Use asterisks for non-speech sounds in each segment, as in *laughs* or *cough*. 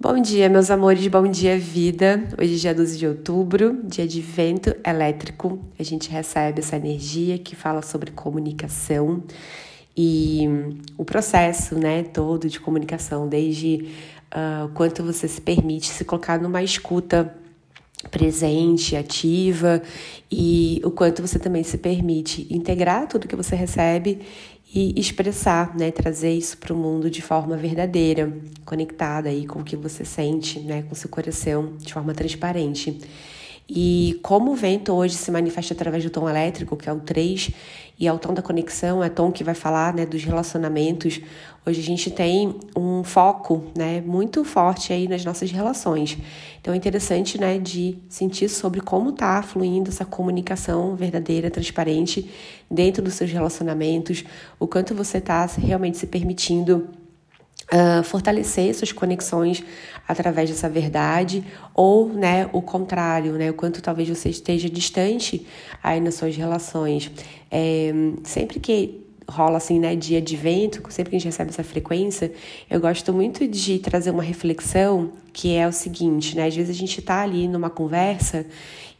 Bom dia, meus amores, bom dia, vida. Hoje é dia 12 de outubro, dia de vento elétrico. A gente recebe essa energia que fala sobre comunicação e o processo, né, todo de comunicação, desde uh, quanto você se permite se colocar numa escuta presente, ativa e o quanto você também se permite integrar tudo que você recebe e expressar, né, trazer isso para o mundo de forma verdadeira, conectada aí com o que você sente, né, com seu coração, de forma transparente. E como o vento hoje se manifesta através do tom elétrico, que é o 3, e é o tom da conexão, é o tom que vai falar né, dos relacionamentos, hoje a gente tem um foco né, muito forte aí nas nossas relações. Então é interessante né, de sentir sobre como está fluindo essa comunicação verdadeira, transparente dentro dos seus relacionamentos, o quanto você está realmente se permitindo Uh, fortalecer suas conexões através dessa verdade ou né o contrário né o quanto talvez você esteja distante aí nas suas relações é, sempre que rola assim né dia de vento sempre que a gente recebe essa frequência eu gosto muito de trazer uma reflexão que é o seguinte né às vezes a gente tá ali numa conversa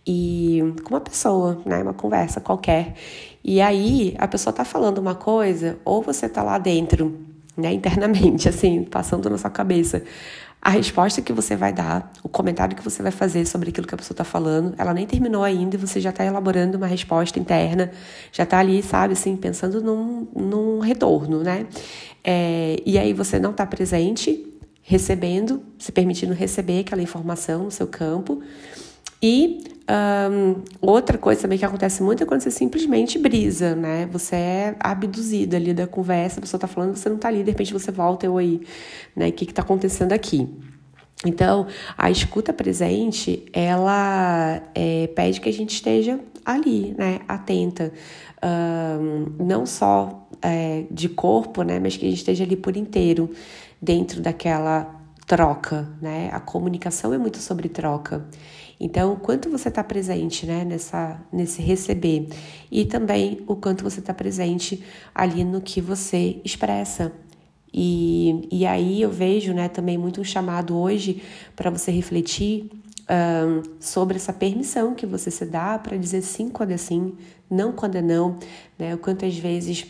e com uma pessoa, né, uma conversa qualquer. E aí a pessoa tá falando uma coisa, ou você tá lá dentro né, internamente, *laughs* assim, passando na sua cabeça. A resposta que você vai dar, o comentário que você vai fazer sobre aquilo que a pessoa está falando, ela nem terminou ainda e você já está elaborando uma resposta interna, já está ali, sabe, assim, pensando num, num retorno, né? É, e aí você não está presente, recebendo, se permitindo receber aquela informação no seu campo. E um, outra coisa também que acontece muito é quando você simplesmente brisa, né? Você é abduzido ali da conversa, a pessoa tá falando, você não tá ali, de repente você volta, eu aí, né? O que que tá acontecendo aqui? Então, a escuta presente, ela é, pede que a gente esteja ali, né? Atenta. Um, não só é, de corpo, né? Mas que a gente esteja ali por inteiro, dentro daquela troca, né? A comunicação é muito sobre troca. Então, o quanto você está presente né, nessa, nesse receber e também o quanto você está presente ali no que você expressa. E, e aí eu vejo né, também muito um chamado hoje para você refletir um, sobre essa permissão que você se dá para dizer sim quando é sim, não quando é não, né? O quanto às vezes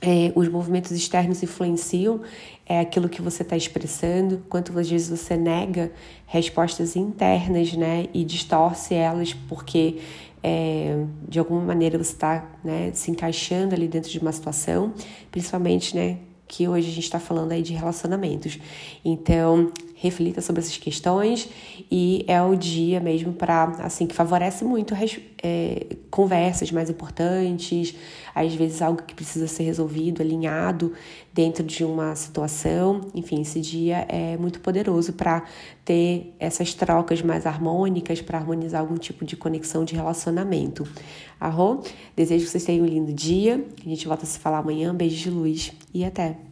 é, os movimentos externos influenciam é, aquilo que você está expressando, quanto às vezes você nega respostas internas, né, e distorce elas porque é, de alguma maneira você está né, se encaixando ali dentro de uma situação, principalmente, né, que hoje a gente está falando aí de relacionamentos. Então, reflita sobre essas questões e é o dia mesmo para, assim, que favorece muito é, conversas mais importantes, às vezes algo que precisa ser resolvido, alinhado dentro de uma situação. Enfim, esse dia é muito poderoso para ter essas trocas mais harmônicas, para harmonizar algum tipo de conexão de relacionamento. Arro? Desejo que vocês tenham um lindo dia. A gente volta a se falar amanhã. Beijo de luz e até!